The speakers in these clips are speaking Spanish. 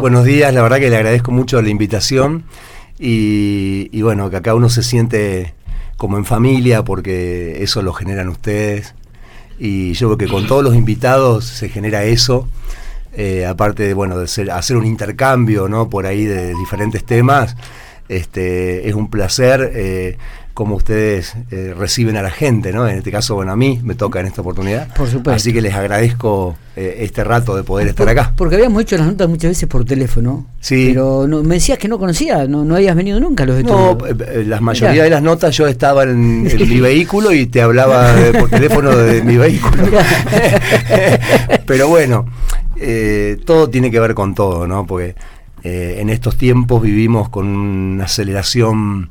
Buenos días, la verdad que le agradezco mucho la invitación y, bueno, que acá uno se siente como en familia porque eso lo generan ustedes y yo creo que con todos los invitados se genera eso. Eh, aparte de bueno de ser, hacer un intercambio no por ahí de diferentes temas este es un placer eh, cómo ustedes eh, reciben a la gente, ¿no? En este caso, bueno, a mí me toca en esta oportunidad. Por supuesto. Así que les agradezco eh, este rato de poder estar acá. Porque habíamos hecho las notas muchas veces por teléfono. Sí. Pero no, me decías que no conocía, no, no habías venido nunca a los estudios. No, eh, la mayoría de las notas yo estaba en, mi vehículo y te hablaba por teléfono de mi vehículo. pero bueno, todo tiene que ver con todo, ¿no? Porque en estos tiempos vivimos con una aceleración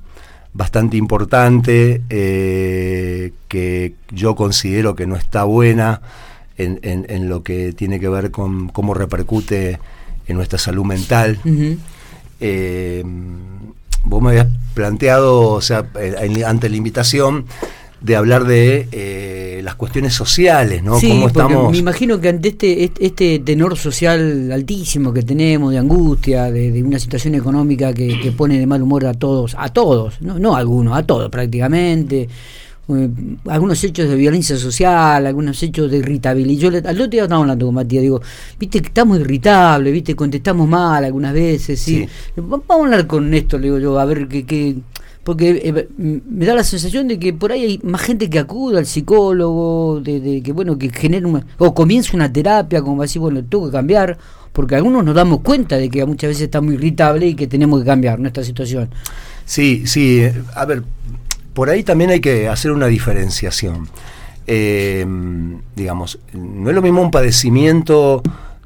bastante importante eh, que yo considero que no está buena en, en, lo que tiene que ver con cómo repercute en nuestra salud mental. Eh, vos me habías planteado, o sea, eh, ante la invitación, de hablar de eh, las cuestiones sociales, ¿no? Sí, me imagino que ante este, este tenor social altísimo que tenemos, de angustia, de, una situación económica que, pone de mal humor a todos, a todos, no, no a algunos, a todos prácticamente, eh, algunos hechos de violencia social, algunos hechos de irritabilidad. Yo al otro día estaba hablando con Matías, digo, viste que estamos irritables, viste, contestamos mal algunas veces, ¿sí? Vamos a hablar con esto, le digo yo, a ver qué... porque eh, me da la sensación de que por ahí hay más gente que acude al psicólogo, de, que bueno, que genera o comienza una terapia, como así, bueno, tengo que cambiar, porque algunos nos damos cuenta de que muchas veces estamos irritables y que tenemos que cambiar nuestra situación. Sí, sí, a ver, por ahí también hay que hacer una diferenciación. Eh, digamos, no es lo mismo un padecimiento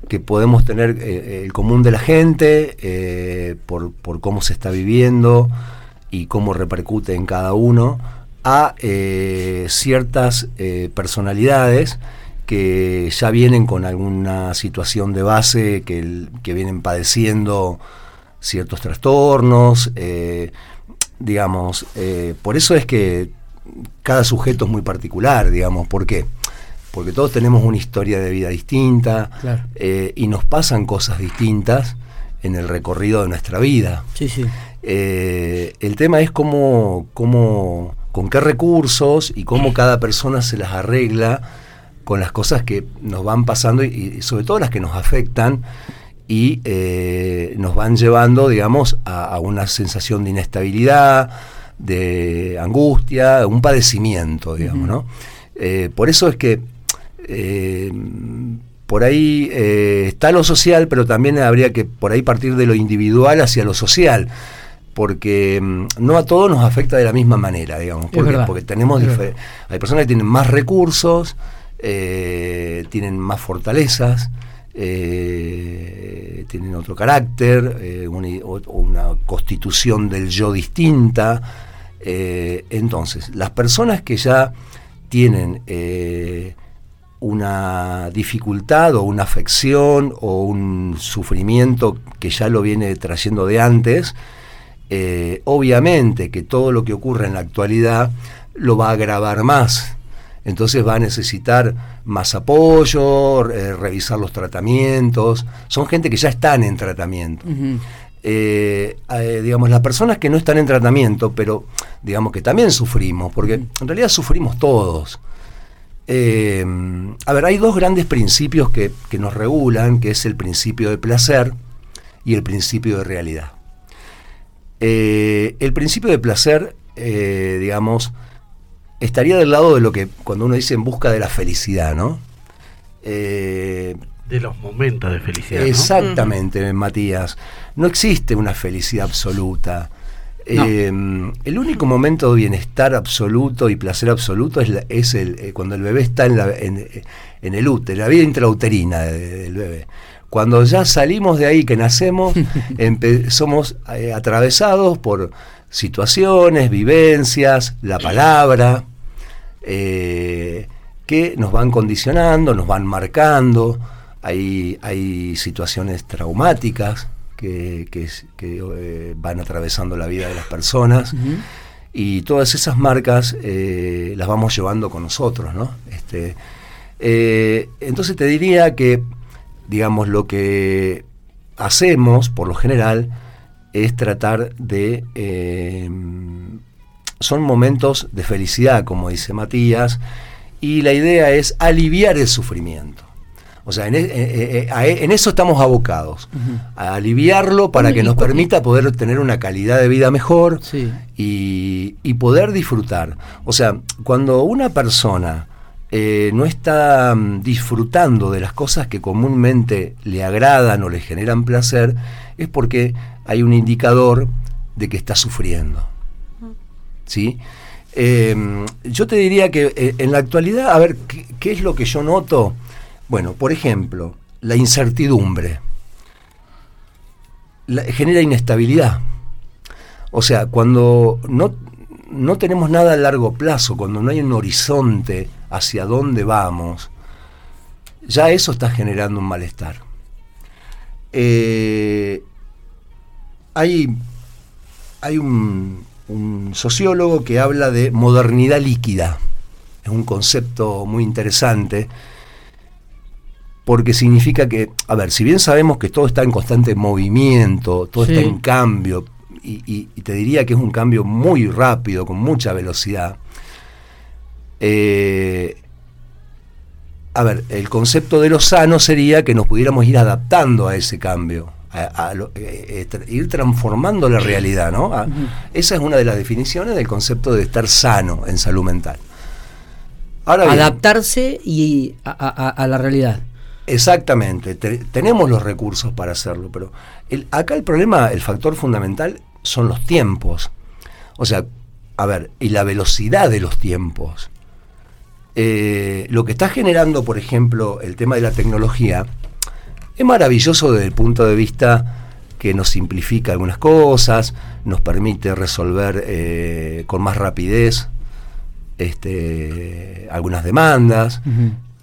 que podemos tener eh, el común de la gente por, por cómo se está viviendo, y cómo repercute en cada uno a eh, ciertas eh, personalidades que ya vienen con alguna situación de base, que, vienen padeciendo ciertos trastornos, eh, digamos, por eso es que cada sujeto es muy particular, digamos, ¿por qué? Porque todos tenemos una historia de vida distinta y nos pasan cosas distintas en el recorrido de nuestra vida. Sí, sí. Eh, el tema es cómo, cómo, con qué recursos y cómo cada persona se las arregla con las cosas que nos van pasando y, sobre todo las que nos afectan y eh, nos van llevando, digamos, a, una sensación de inestabilidad, de angustia, un padecimiento, digamos, ¿no? Eh, por eso es que por ahí está lo social, pero también habría que por ahí partir de lo individual hacia lo social porque mm, no a todos nos afecta de la misma manera, digamos, porque, porque tenemos hay personas que tienen más recursos, eh, tienen más fortalezas, eh, tienen otro carácter, eh, una, constitución del yo distinta. entonces, las personas que ya tienen una dificultad o una afección o un sufrimiento que ya lo viene trayendo de antes, eh, obviamente que todo lo que ocurre en la actualidad lo va a agravar más. Entonces va a necesitar más apoyo, eh, revisar los tratamientos. Son gente que ya están en tratamiento. Eh, digamos, las personas que no están en tratamiento, pero digamos que también sufrimos, porque en realidad sufrimos todos. a ver, hay dos grandes principios que, que nos regulan, que es el principio de placer y el principio de realidad. Eh, el principio de placer, eh, digamos, estaría del lado de lo que cuando uno dice en busca de la felicidad, ¿no? Eh, de los momentos de felicidad. Exactamente, Matías. No existe una felicidad absoluta. el único momento de bienestar absoluto y placer absoluto es, el, cuando el bebé está en, la, en, el útero, la vida intrauterina del bebé. Cuando ya salimos de ahí, que nacemos, somos eh, atravesados por situaciones, vivencias, la palabra, eh, que nos van condicionando, nos van marcando. Hay, hay situaciones traumáticas que, eh, van atravesando la vida de las personas. Y todas esas marcas las vamos llevando con nosotros, ¿no? Este, entonces te diría que digamos, lo que hacemos, por lo general, es tratar de... Eh, son momentos de felicidad, como dice Matías, y la idea es aliviar el sufrimiento. O sea, en, e, eh, eh, eso estamos abocados, a aliviarlo para que nos permita poder tener una calidad de vida mejor y, poder disfrutar. O sea, cuando una persona no está mm, disfrutando de las cosas que comúnmente le agradan o le generan placer, es porque hay un indicador de que está sufriendo. ¿Sí? Em, yo te diría que eh, en la actualidad, a ver, ¿qué, es lo que yo noto? Bueno, por ejemplo, la incertidumbre genera inestabilidad. O sea, cuando no, no tenemos nada a largo plazo, cuando no hay un horizonte hacia dónde vamos, ya eso está generando un malestar. Eh, hay, hay un, sociólogo que habla de modernidad líquida. Es un concepto muy interesante porque significa que, a ver, si bien sabemos que todo está en constante movimiento, todo está en cambio, y, te diría que es un cambio muy rápido, con mucha velocidad, eh, a ver, el concepto de lo sano sería que nos pudiéramos ir adaptando a ese cambio a, eh, ir transformando la realidad, ¿no? Esa es una de las definiciones del concepto de estar sano en salud mental. Adaptarse y a, la realidad. Exactamente, tenemos los recursos para hacerlo, pero acá el problema, el factor fundamental son los tiempos. O sea, a ver, y la velocidad de los tiempos. Eh, lo que está generando, por ejemplo, el tema de la tecnología, es maravilloso desde el punto de vista que nos simplifica algunas cosas, nos permite resolver eh, con más rapidez este, algunas demandas,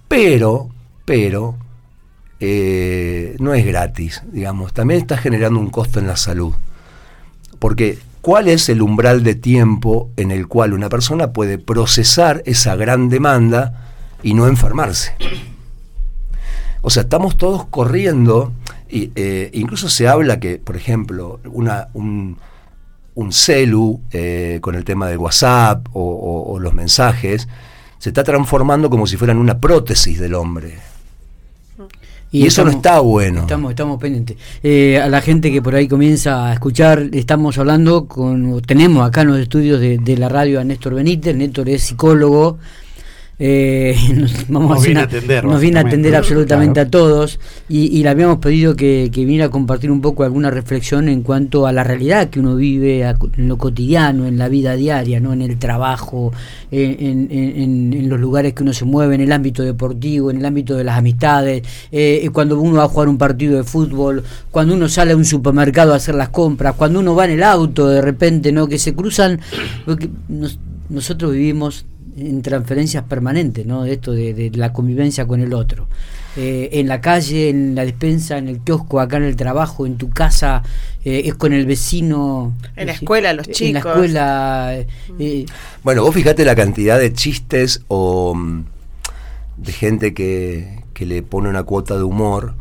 pero, pero, eh, no es gratis, digamos, también está generando un costo en la salud. Porque, ¿cuál es el umbral de tiempo en el cual una persona puede procesar esa gran demanda y no enfermarse? O sea, estamos todos corriendo, y, eh, incluso se habla que, por ejemplo, una, un, celu eh, con el tema de WhatsApp o, los mensajes, se está transformando como si fueran una prótesis del hombre. Y, eso no está bueno. Estamos, estamos pendientes. Eh, a la gente que por ahí comienza a escuchar, estamos hablando con, tenemos acá en los estudios de, de la radio a Néstor Benítez. Néstor es psicólogo, eh, nos, viene a atender, nos viene a atender absolutamente a todos. Y, le habíamos pedido que, viniera a compartir un poco alguna reflexión en cuanto a la realidad que uno vive en lo cotidiano, en la vida diaria, no en el trabajo, en, los lugares que uno se mueve, en el ámbito deportivo, en el ámbito de las amistades, eh, cuando uno va a jugar un partido de fútbol, cuando uno sale a un supermercado a hacer las compras, cuando uno va en el auto de repente, no que se cruzan, porque nosotros vivimos en transferencias permanentes, ¿no? De esto de, la convivencia con el otro. Eh, en la calle, en la despensa, en el kiosco, acá en el trabajo, en tu casa, eh, es con el vecino. En la escuela, los chicos. En la escuela. Eh, bueno, vos fijate la cantidad de chistes o mm, de gente que, que le pone una cuota de humor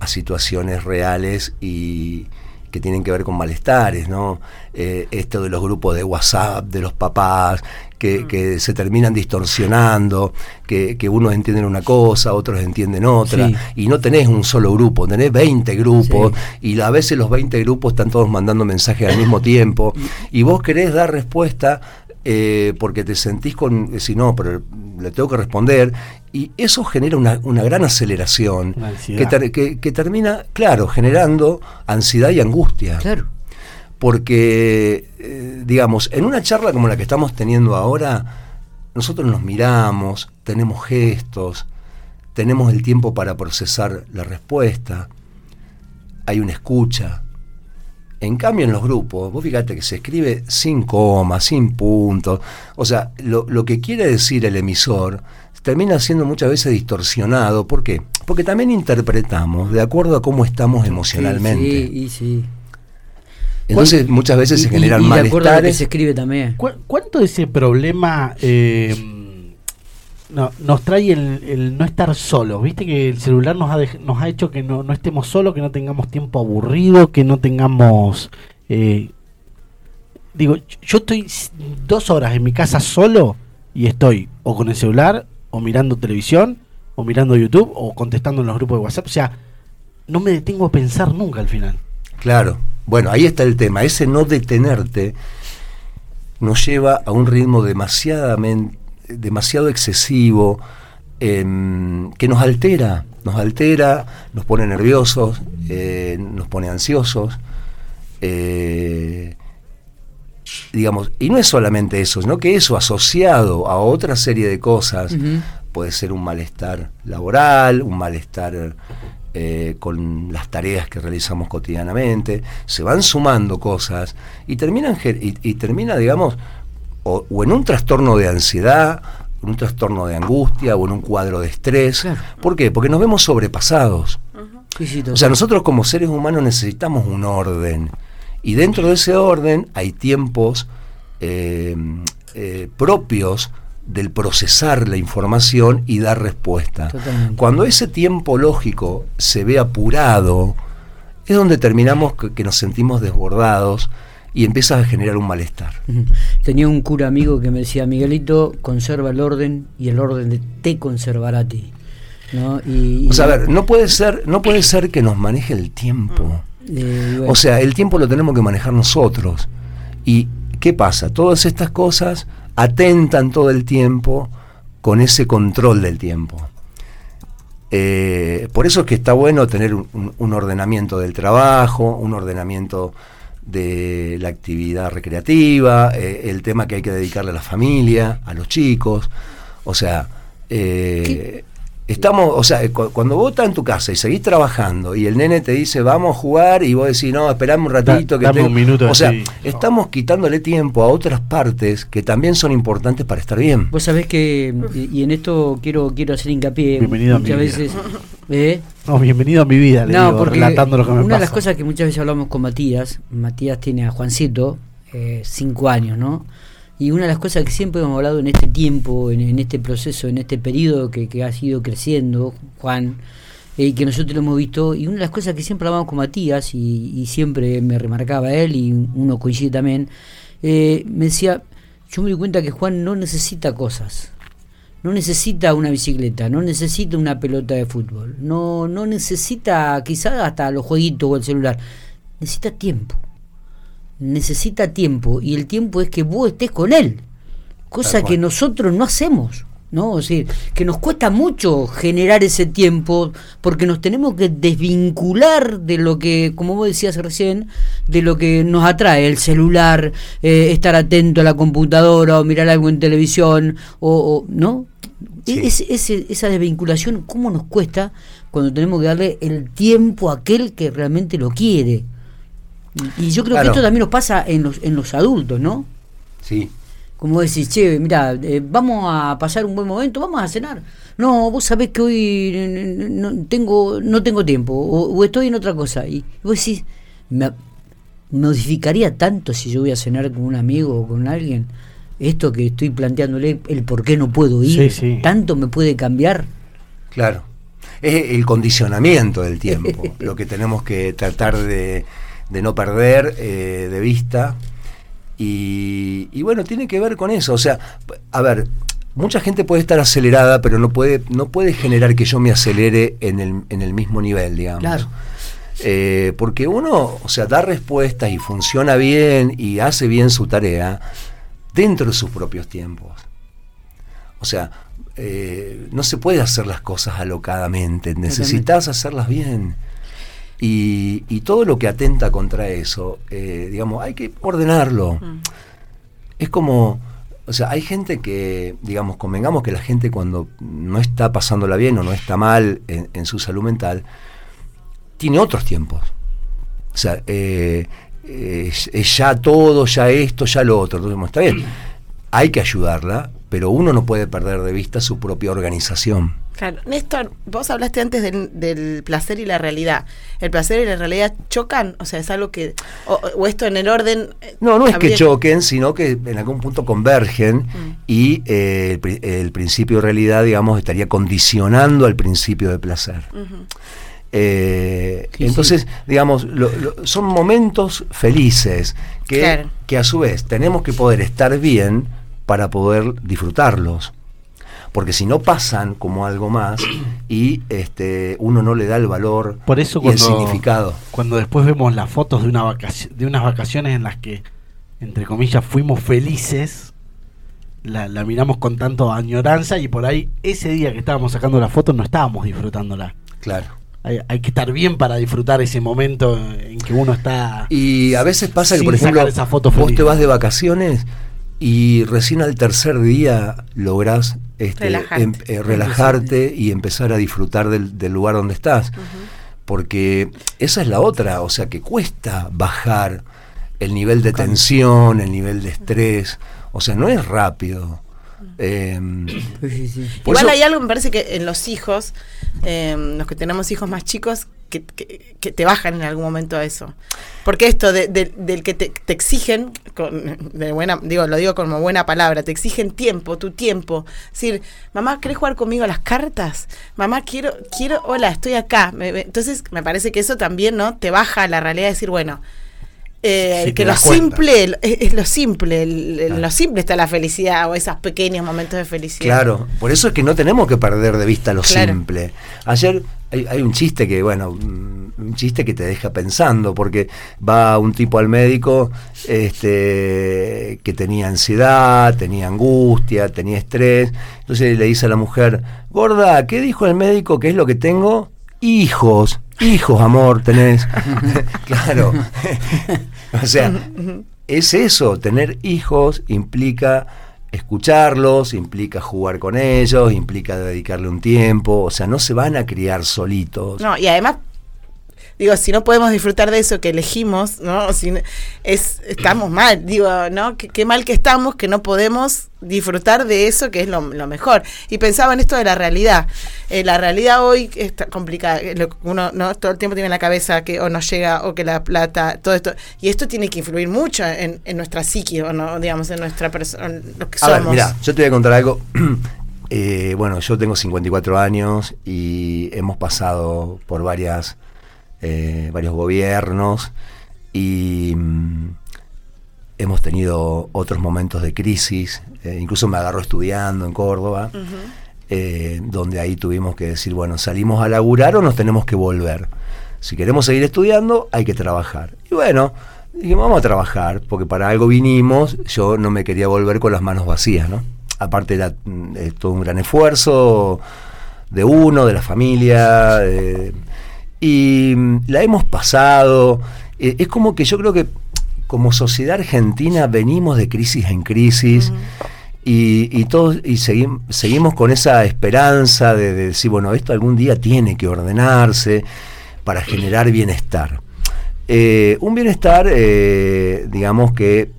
a situaciones reales y que tienen que ver con malestares, ¿no? esto de los grupos de WhatsApp, de los papás, Mm. que, se terminan distorsionando, que, unos entienden una cosa, otros entienden otra, y no tenés un solo grupo, tenés 20 grupos, y a veces los 20 grupos están todos mandando mensajes al mismo tiempo, y vos querés dar respuesta eh, porque te sentís con, si no, pero le tengo que responder, y eso genera una, gran aceleración que, que, termina, claro, generando ansiedad y angustia. Claro porque, eh, digamos, en una charla como la que estamos teniendo ahora, nosotros nos miramos, tenemos gestos, tenemos el tiempo para procesar la respuesta, hay una escucha. En cambio, en los grupos, vos fíjate que se escribe sin coma, sin puntos. O sea, lo, que quiere decir el emisor termina siendo muchas veces distorsionado. ¿Por qué? Porque también interpretamos de acuerdo a cómo estamos emocionalmente. Sí, sí, sí. Entonces muchas veces se generan y, se escribe también. ¿Cuánto de ese problema eh, no, nos trae el, no estar solo. Viste que el celular nos ha, nos ha hecho que no, no estemos solos, que no tengamos tiempo aburrido, que no tengamos... Eh, digo, yo estoy dos horas en mi casa solo y estoy o con el celular, o mirando televisión, o mirando YouTube, o contestando en los grupos de WhatsApp. O sea, no me detengo a pensar nunca al final. Claro, bueno, ahí está el tema. Ese no detenerte nos lleva a un ritmo demasiadamente, demasiado excesivo, em, que nos altera, nos altera, nos pone nerviosos, eh, nos pone ansiosos. Eh, digamos, y no es solamente eso, sino que eso asociado a otra serie de cosas, puede ser un malestar laboral, un malestar eh, con las tareas que realizamos cotidianamente, se van sumando cosas y terminan y, termina, digamos, o, en un trastorno de ansiedad, en un trastorno de angustia o en un cuadro de estrés. ¿Por qué? Porque nos vemos sobrepasados. o sea, nosotros como seres humanos necesitamos un orden. Y dentro de ese orden hay tiempos eh, eh, propios del procesar la información y dar respuesta. Cuando ese tiempo lógico se ve apurado, es donde terminamos que, nos sentimos desbordados y empieza a generar un malestar. Tenía un cura amigo que me decía, Miguelito, conserva el orden y el orden te conservará a ti. ¿no? Y, o sea, a ver, no puede ser, no puede ser que nos maneje el tiempo. Eh, o sea, el tiempo lo tenemos que manejar nosotros. ¿Y qué pasa? Todas estas cosas atentan todo el tiempo con ese control del tiempo. Eh, por eso es que está bueno tener un, ordenamiento del trabajo, un ordenamiento de la actividad recreativa, eh, el tema que hay que dedicarle a la familia, a los chicos. O sea, eh, Estamos, o sea, cuando vos estás en tu casa y seguís trabajando y el nene te dice vamos a jugar y vos decís no, esperame un ratito que un minuto O sea, estamos quitándole tiempo a otras partes que también son importantes para estar bien. Vos sabés que, y, en esto quiero quiero hacer hincapié bienvenido muchas a mi veces. ¿eh? No, bienvenido a mi vida, le no, porque relatando lo que me Una de las cosas que muchas veces hablamos con Matías, Matías tiene a Juancito, eh, cinco años, ¿no? Y una de las cosas que siempre hemos hablado en este tiempo, en, este proceso, en este periodo que, ha sido creciendo, Juan, eh, que nosotros lo hemos visto, y una de las cosas que siempre hablábamos con Matías, y, siempre me remarcaba él, y uno coincide también, eh, me decía, yo me di cuenta que Juan no necesita cosas, no necesita una bicicleta, no necesita una pelota de fútbol, no, no necesita quizás hasta los jueguitos o el celular, necesita tiempo necesita tiempo y el tiempo es que vos estés con él, cosa que nosotros no hacemos. ¿no? O sea, que nos cuesta mucho generar ese tiempo porque nos tenemos que desvincular de lo que, como vos decías recién, de lo que nos atrae, el celular, eh, estar atento a la computadora o mirar algo en televisión, o, ¿no? esa desvinculación, ¿cómo nos cuesta cuando tenemos que darle el tiempo a aquel que realmente lo quiere? Y yo creo que esto también nos pasa en los, en los adultos, ¿no? Sí. Como decís, che, mira, eh, vamos a pasar un buen momento, vamos a cenar. No, vos sabés que hoy no tengo, no tengo tiempo, o, estoy en otra cosa. Y vos decís, me modificaría tanto si yo voy a cenar con un amigo o con alguien. Esto que estoy planteándole, el por qué no puedo ir, tanto me puede cambiar. Claro. Es el condicionamiento del tiempo, lo que tenemos que tratar de de no perder eh, de vista. Y, bueno, tiene que ver con eso. O sea, a ver, mucha gente puede estar acelerada, pero no puede, no puede generar que yo me acelere en el, en el mismo nivel, digamos. Claro. Eh, porque uno, o sea, da respuestas y funciona bien y hace bien su tarea dentro de sus propios tiempos. O sea, eh, no se puede hacer las cosas alocadamente, necesitas hacerlas bien. Y, todo lo que atenta contra eso, eh, digamos, hay que ordenarlo. Mm. Es como, o sea, hay gente que, digamos, convengamos que la gente cuando no está pasándola bien o no está mal en, su salud mental, tiene otros tiempos. O sea, eh, es, ya todo, ya esto, ya lo otro. Entonces, está bien, hay que ayudarla, pero uno no puede perder de vista su propia organización. Claro, Néstor, vos hablaste antes del, del, placer y la realidad. ¿El placer y la realidad chocan? O sea, es algo que... O, o esto en el orden... eh, No, no es que choquen, sino que en algún punto convergen Mm. y eh, el, pri- el principio de realidad, digamos, estaría condicionando al principio de placer. Eh, Sí, entonces, digamos, lo- lo- son momentos felices que, Claro. que a su vez tenemos que poder estar bien para poder disfrutarlos. Porque si no pasan como algo más y este uno no le da el valor Por eso y el cuando, significado. cuando después vemos las fotos de, una vacaci- de unas vacaciones en las que, entre comillas, fuimos felices, la, la miramos con tanto añoranza y por ahí ese día que estábamos sacando la foto no estábamos disfrutándola. Claro. Hay, hay que estar bien para disfrutar ese momento en que uno está... Y a veces pasa que, por ejemplo, sacar esa foto vos te vas de vacaciones y recién al tercer día lográs este, Relajarte. em- eh, relajarte y empezar a disfrutar del, del lugar donde estás. Porque esa es la otra, o sea, que cuesta bajar el nivel de tensión, el nivel de estrés, o sea, no es rápido. Em, Sí, sí, sí. por Igual eso- hay algo, me parece que en los hijos, eh, los que tenemos hijos más chicos, que, que- que te bajan en algún momento a eso. Porque esto de- de- del que te, exigen, con, de buena, digo, lo digo como buena palabra, te exigen tiempo, tu tiempo. Es decir, mamá, ¿querés jugar conmigo a las cartas? Mamá, quiero, quiero, hola, estoy acá. Entonces, me parece que eso también, ¿no? Te baja la realidad de decir, bueno, eh, que lo simple, es, es lo simple, el- en Claro. lo simple está la felicidad o esos pequeños momentos de felicidad. Claro, por eso es que no tenemos que perder de vista lo Claro. simple. Ayer hay, hay un chiste que, bueno, mm, un chiste que te deja pensando, porque va un tipo al médico este, que tenía ansiedad, tenía angustia, tenía estrés, entonces le dice a la mujer, gorda, ¿qué dijo el médico? ¿Qué es lo que tengo? Hijos, hijos, amor, tenés. claro. o sea, es eso, tener hijos implica escucharlos, implica jugar con ellos, implica dedicarle un tiempo, o sea, no se van a criar solitos. No, y además, digo, si no podemos disfrutar de eso que elegimos, ¿no? Si es, estamos mal, digo, ¿no? Qué, mal que estamos que no podemos disfrutar de eso que es lo, lo mejor. Y pensaba en esto de la realidad. Eh, la realidad hoy está complicada. Eh, Uno no todo el tiempo tiene en la cabeza que o no llega o que la plata, todo esto. Y esto tiene que influir mucho en, en nuestra psique, o no, digamos, en nuestra persona, lo que A ver, somos. mira, yo te voy a contar algo. Eh, bueno, yo tengo 54 años y hemos pasado por varias, eh, varios gobiernos y mm, hemos tenido otros momentos de crisis. eh, incluso me agarró estudiando en Córdoba, eh, donde ahí tuvimos que decir, bueno, salimos a laburar o nos tenemos que volver. Si queremos seguir estudiando, hay que trabajar. Y bueno, dijimos, vamos a trabajar, porque para algo vinimos, yo no me quería volver con las manos vacías, ¿no? Aparte era mm, eh, todo un gran esfuerzo de uno, de la familia, eh, y mm, la hemos pasado. Eh, es como que yo creo que como sociedad argentina venimos de crisis en crisis. Y, y todos y seguim- seguimos con esa esperanza de, de decir, bueno, esto algún día tiene que ordenarse para generar bienestar. Eh, un bienestar, eh, digamos que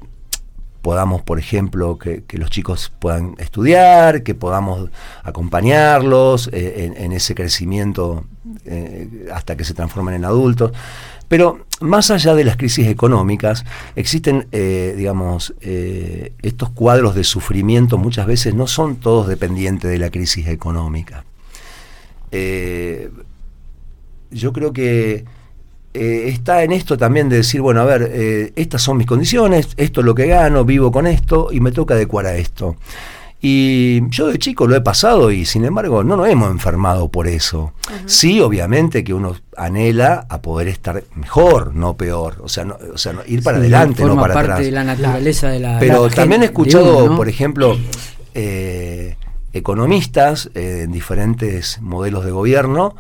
podamos, por ejemplo, que, los chicos puedan estudiar, que podamos acompañarlos eh, en, ese crecimiento eh, hasta que se transformen en adultos. Pero más allá de las crisis económicas, existen, eh, digamos, estos cuadros de sufrimiento muchas veces no son todos dependientes de la crisis económica. Yo creo que eh, está en esto también de decir, bueno, a ver, eh, estas son mis condiciones, esto es lo que gano, vivo con esto y me toca adecuar a esto. Y yo de chico lo he pasado y sin embargo no nos hemos enfermado por eso. Sí, obviamente que uno anhela a poder estar mejor, no peor. O sea, no, o sea, no- ir para Sí, adelante, no para parte atrás. de la naturaleza de la. Pero la también he escuchado, uno, ¿no? por ejemplo, eh, economistas eh, en diferentes modelos de gobierno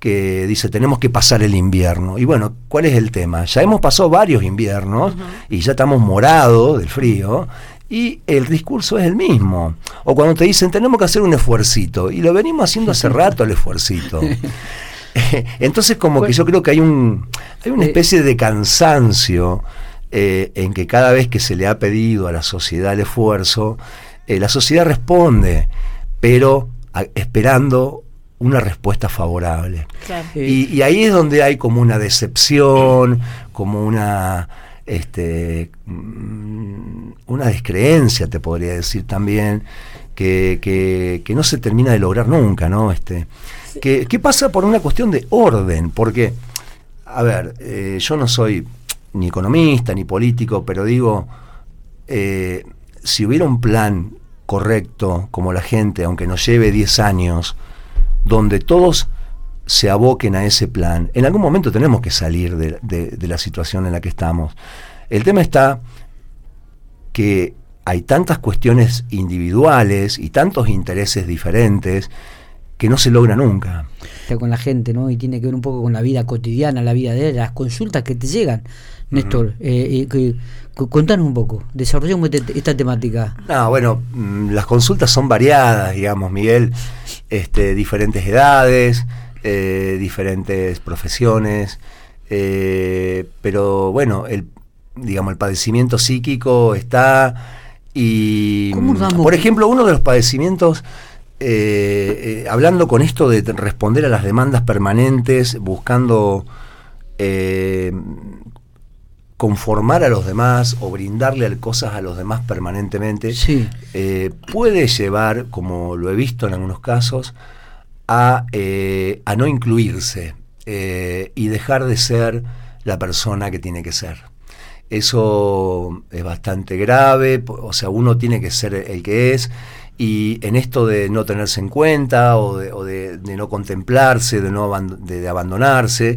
que dice tenemos que pasar el invierno. Y bueno, ¿cuál es el tema? Ya hemos pasado varios inviernos y ya estamos morados del frío y el discurso es el mismo. O cuando te dicen tenemos que hacer un esfuercito y lo venimos haciendo hace rato el esfuercito. Entonces como que yo creo que hay un hay una especie de cansancio eh, en que cada vez que se le ha pedido a la sociedad el esfuerzo, eh, la sociedad responde, pero a- esperando una respuesta favorable. Claro. Y, y ahí es donde hay como una decepción, como una este mm, una descreencia, te podría decir también, que, que, que no se termina de lograr nunca, ¿no? Este, que, que pasa por una cuestión de orden, porque, a ver, eh, yo no soy ni economista ni político, pero digo, eh, si hubiera un plan correcto, como la gente, aunque nos lleve 10 años, donde todos se aboquen a ese plan, en algún momento tenemos que salir de, la situación en la que estamos. El tema está que hay tantas cuestiones individuales y tantos intereses diferentes que no se logra nunca. está con la gente, ¿no? Y tiene que ver un poco con la vida cotidiana, la vida de él, las consultas que te llegan. Néstor, eh, eh, contanos un poco, desarrollemos este- esta temática. No, bueno, mm, las consultas son variadas, digamos, Miguel, este, diferentes edades, eh, diferentes profesiones, pero bueno, el, digamos, el padecimiento psíquico está y, ¿Cómo mm, por ejemplo, uno de los padecimientos, hablando con esto de responder a las demandas permanentes, buscando eh, conformar a los demás o brindarle cosas a los demás permanentemente, Sí. eh, puede llevar, como lo he visto en algunos casos, a, eh, a no incluirse eh, y dejar de ser la persona que tiene que ser. Eso es bastante grave, o sea, uno tiene que ser el que es y en esto de no tenerse en cuenta o de, o de- de no contemplarse, de no de, abandonarse.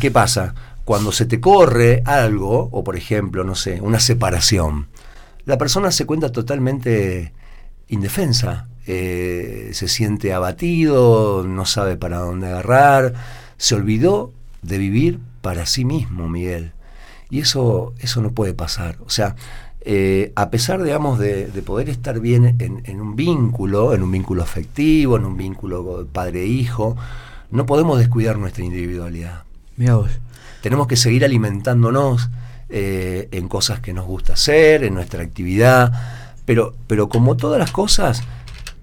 ¿qué pasa? Cuando se te corre algo, o por ejemplo, no sé, una separación, la persona se cuenta totalmente indefensa, eh, se siente abatido, no sabe para dónde agarrar, se olvidó de vivir para sí mismo, Miguel. Y eso, eso no puede pasar. O sea, eh, a pesar, digamos, de, de poder estar bien en, en un vínculo, en un vínculo afectivo, en un vínculo padre-hijo, no podemos descuidar nuestra individualidad. Mira vos. Tenemos que seguir alimentándonos eh, en cosas que nos gusta hacer, en nuestra actividad, pero, pero como todas las cosas,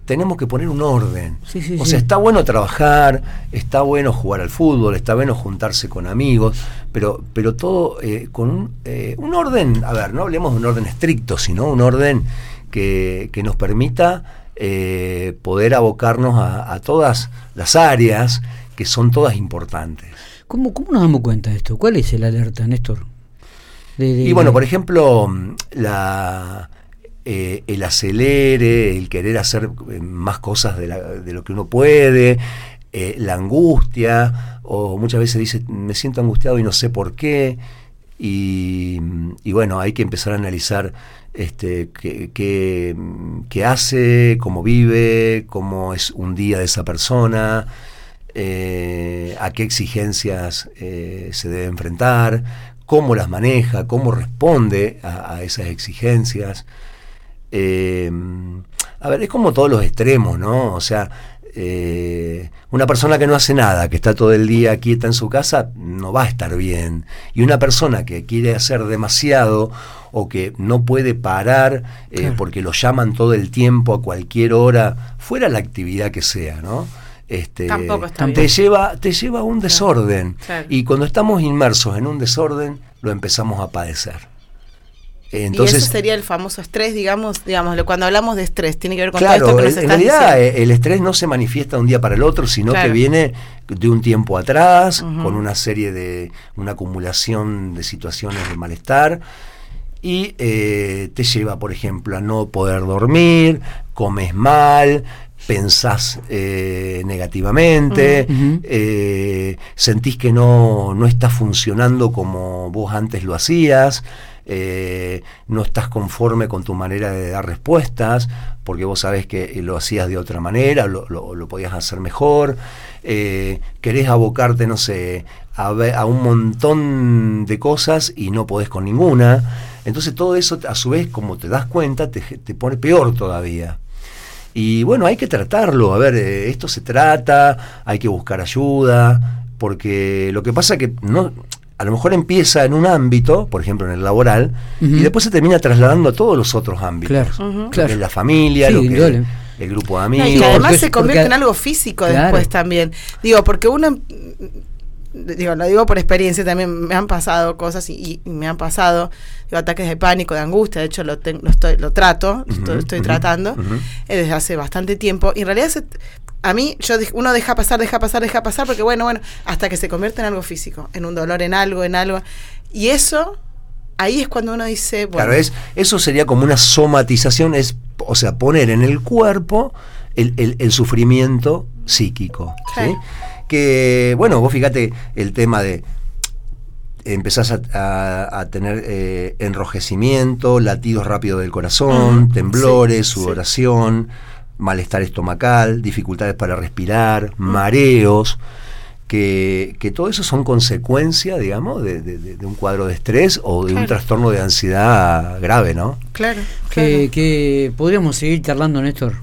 tenemos que poner un orden. Sí, sí, o sí. sea, está bueno trabajar, está bueno jugar al fútbol, está bueno juntarse con amigos, pero, pero todo eh, con un, eh, un orden, a ver, no hablemos de un orden estricto, sino un orden que, que nos permita eh, poder abocarnos a, a todas las áreas que son todas importantes. ¿Cómo, ¿Cómo nos damos cuenta de esto? ¿Cuál es el alerta, Néstor? De- de- Y bueno, por ejemplo, la, eh, el acelere, el querer hacer eh, más cosas de, la- de lo que uno puede, eh, la angustia, o muchas veces dice, me siento angustiado y no sé por qué. Y, y bueno, hay que empezar a analizar este, qué, qué- qué hace, cómo vive, cómo es un día de esa persona, eh, a qué exigencias eh, se debe enfrentar, cómo las maneja, cómo responde a, a esas exigencias. Eh, a ver, es como todos los extremos, ¿no? O sea, eh, una persona que no hace nada, que está todo el día quieta en su casa, no va a estar bien. Y una persona que quiere hacer demasiado o que no puede parar eh, Claro. porque lo llaman todo el tiempo a cualquier hora, fuera la actividad que sea, ¿no? Este, Tampoco está te lleva, te lleva a un desorden. claro. Y cuando estamos inmersos en un desorden, lo empezamos a padecer. y Entonces, eso sería el famoso estrés, digamos, digamos, cuando hablamos de estrés, tiene que ver con todo claro, esto que nos en, realidad diciendo. eh, el estrés no se manifiesta de un día para el otro, sino Claro. que viene de un tiempo atrás, con una serie de, una acumulación de situaciones de malestar. Y eh, te lleva, por ejemplo, a no poder dormir, comes mal, pensás eh, negativamente, Ujú. eh, sentís que no, no está funcionando como vos antes lo hacías, eh, no estás conforme con tu manera de dar respuestas, porque vos sabés que lo hacías de otra manera, lo, lo- lo podías hacer mejor, eh, querés abocarte, no sé, a, a un montón de cosas y no podés con ninguna. Entonces todo eso, a su vez, como te das cuenta, te, te pone peor todavía. Y bueno, hay que tratarlo. A ver, eh, esto se trata, hay que buscar ayuda, porque lo que pasa que no, a lo mejor empieza en un ámbito, por ejemplo en el laboral, y después se termina trasladando a todos los otros ámbitos. Claro. Lo claro. que es la familia, Sí, lo, que, el grupo de No, amigos. y que además porque- se convierte porque- en algo físico Claro. después también. Digo, porque uno, digo, lo digo por experiencia también, me han pasado cosas y, y me han pasado digo, ataques de pánico, de angustia, de hecho lo, ten- lo, estoy, lo trato, estoy, tratando eh, desde hace bastante tiempo. Y en realidad se- a mí, yo uno deja pasar, deja pasar, deja pasar, porque bueno, bueno, hasta que se convierte en algo físico, en un dolor, en algo, en algo. Y eso, ahí es cuando uno dice, bueno, Claro, es, eso sería como una somatización, es, o sea, poner en el cuerpo el, el- el sufrimiento psíquico. ¿sí? Que, bueno, vos fíjate el tema de empezás a, a- a tener eh, enrojecimiento, latidos rápidos del corazón, temblores, sí, sí. sudoración, malestar estomacal, dificultades para respirar, mareos, que, que todo eso son consecuencia, digamos, de, de- un cuadro de estrés o de un trastorno de ansiedad grave, ¿no? claro, Que, claro. que podríamos seguir charlando, Néstor,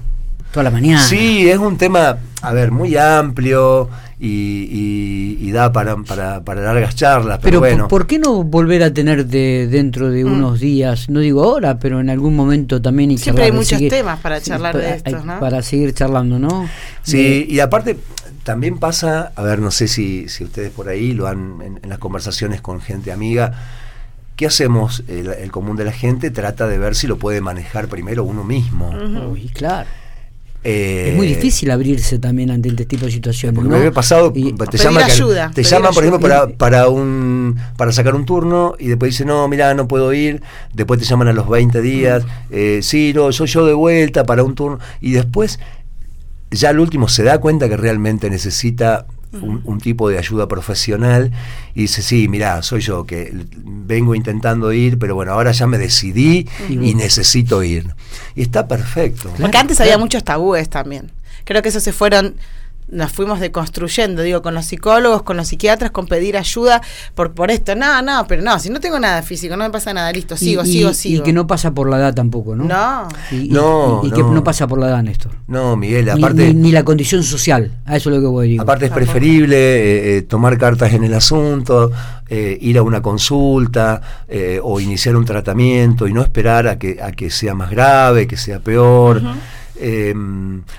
toda la mañana. Sí, es un tema, a ver, muy amplio y, y- y da para, para, para largas charlas, pero, Pero bueno. ¿por qué no volver a tenerte dentro de Mm. unos días? No digo ahora, pero en algún momento también. Y Siempre hay muchos seguir- temas para charlar de estos, ¿no? Para seguir charlando, ¿no? Sí, y aparte también pasa, a ver, no sé si, si ustedes por ahí lo han en, en las conversaciones con gente amiga, ¿qué hacemos? El, el común de la gente trata de ver si lo puede manejar primero uno mismo. Uy, claro. Eh, es muy difícil abrirse también ante este tipo de situaciones. Porque ¿no? me había pasado, Y- te llaman, ayuda, te llaman por ejemplo, para, para, un, para sacar un turno y después dicen, no, mira, no puedo ir. Después te llaman a los 20 días, eh, sí, no, soy yo de vuelta para un turno. Y después, ya al último, se da cuenta que realmente necesita un, un tipo de ayuda profesional y dice, sí, mira, soy yo que vengo intentando ir, pero bueno, ahora ya me decidí y necesito ir. Y está perfecto. Claro, Porque antes había muchos tabúes también. Creo que esos se fueron, nos fuimos deconstruyendo, digo, con los psicólogos, con los psiquiatras, con pedir ayuda por, por esto. No, no, pero no, si no tengo nada físico, no me pasa nada, listo, sigo, y, sigo, y- sigo. Y que no pasa por la edad tampoco, ¿no? No. Y, y- No, y- y que no. pasa por la edad, Néstor. No, Miguel, aparte... ni, ni la condición social, a eso es lo que voy a decir. Aparte es preferible eh, eh, tomar cartas en el asunto, eh, ir a una consulta eh, o iniciar un tratamiento y no esperar a que, a que sea más grave, que sea peor. Ujú. Eh,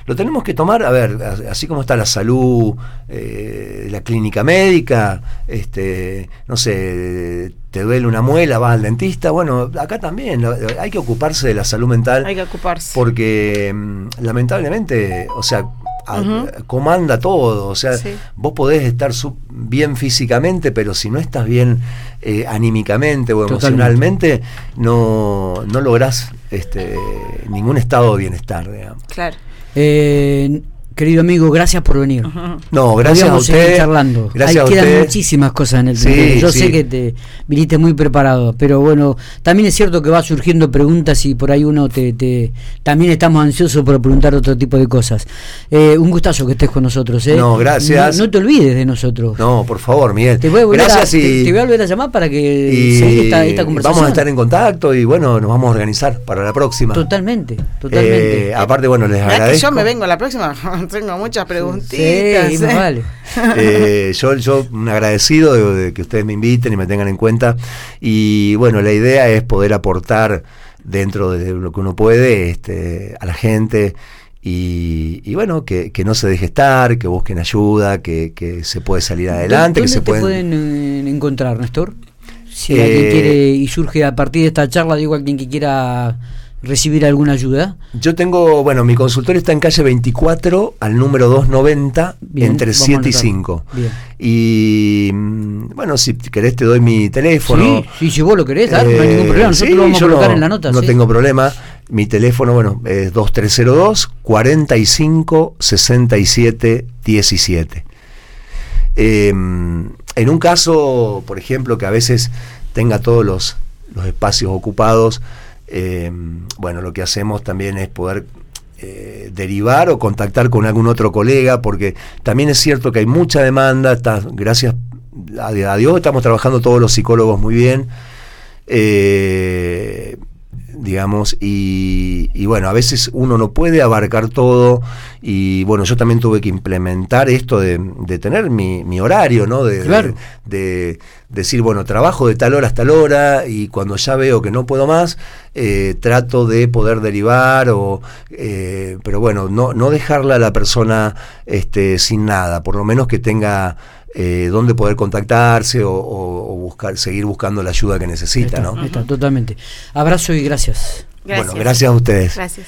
lo tenemos que tomar, a ver, así como está la salud, eh, la clínica médica, este, no sé, te duele una muela, vas al dentista, bueno, acá también hay que ocuparse de la salud mental Hay que ocuparse. porque mm, lamentablemente, o sea, a- comanda todo, o sea, Sí. vos podés estar bien físicamente, pero si no estás bien eh, anímicamente o Totalmente. emocionalmente, no, no lográs este, ningún estado de bienestar, digamos. Claro. Eh, querido amigo, gracias por venir. No, gracias a Podríamos seguir usted. charlando. Gracias Ahí a quedan usted. muchísimas cosas en el Sí. Yo sí. sé que te viniste muy preparado, pero bueno, también es cierto que va surgiendo preguntas y por ahí uno te, te también estamos ansiosos por preguntar otro tipo de cosas. Eh, un gustazo que estés con nosotros. ¿eh? No, gracias. No, no te olvides de nosotros. No, por favor, Miguel. Te voy, a volver gracias a, y, te, te voy a volver a llamar para que y seguir esta, esta conversación. vamos a estar en contacto y bueno, nos vamos a organizar para la próxima. Totalmente, totalmente. Eh, aparte, bueno, les que agradezco. yo me vengo la próxima, tengo muchas preguntitas. Sí, más ¿eh? vale. Eh, yo, yo agradecido de, de que ustedes me inviten y me tengan en cuenta. Y bueno, la idea es poder aportar dentro de lo que uno puede este, a la gente. Y, y bueno, que, que no se deje estar, que busquen ayuda, que, que se puede salir adelante, que ¿Dónde se te pueden... pueden eh, encontrar, Néstor? Si Eh, alguien quiere y surge a partir de esta charla, digo, alguien que quiera recibir alguna ayuda. Yo tengo, bueno, mi consultorio está en calle 24 al número 290 Bien, entre vamos a 7 y anotarlo. 5. Bien. Y mm, bueno, si querés te doy mi teléfono. Sí, sí, si vos lo querés, dar, no hay Eh, ningún problema. Nosotros sí, lo vamos a colocar no, en la nota. No sí. tengo problema. Mi teléfono, bueno, es 2302 45 67 17. Eh, en un caso, por ejemplo, que a veces tenga todos los, los espacios ocupados, eh, bueno, lo que hacemos también es poder eh, derivar o contactar con algún otro colega, porque también es cierto que hay mucha demanda, gracias a, a Dios estamos trabajando todos los psicólogos muy bien, eh, digamos, y, y bueno, a veces uno no puede abarcar todo, y bueno, yo también tuve que implementar esto de, de tener mi, mi horario, ¿no? De, Claro. de- de decir, bueno, trabajo de tal hora hasta tal hora, y cuando ya veo que no puedo más, eh, trato de poder derivar, o, eh, pero bueno, no, no dejarla a la persona este, sin nada, por lo menos que tenga eh, dónde poder contactarse o, o- o buscar, seguir buscando la ayuda que necesita, Está, ¿no? está, totalmente. Abrazo y gracias. Gracias. Bueno, gracias a ustedes. Gracias.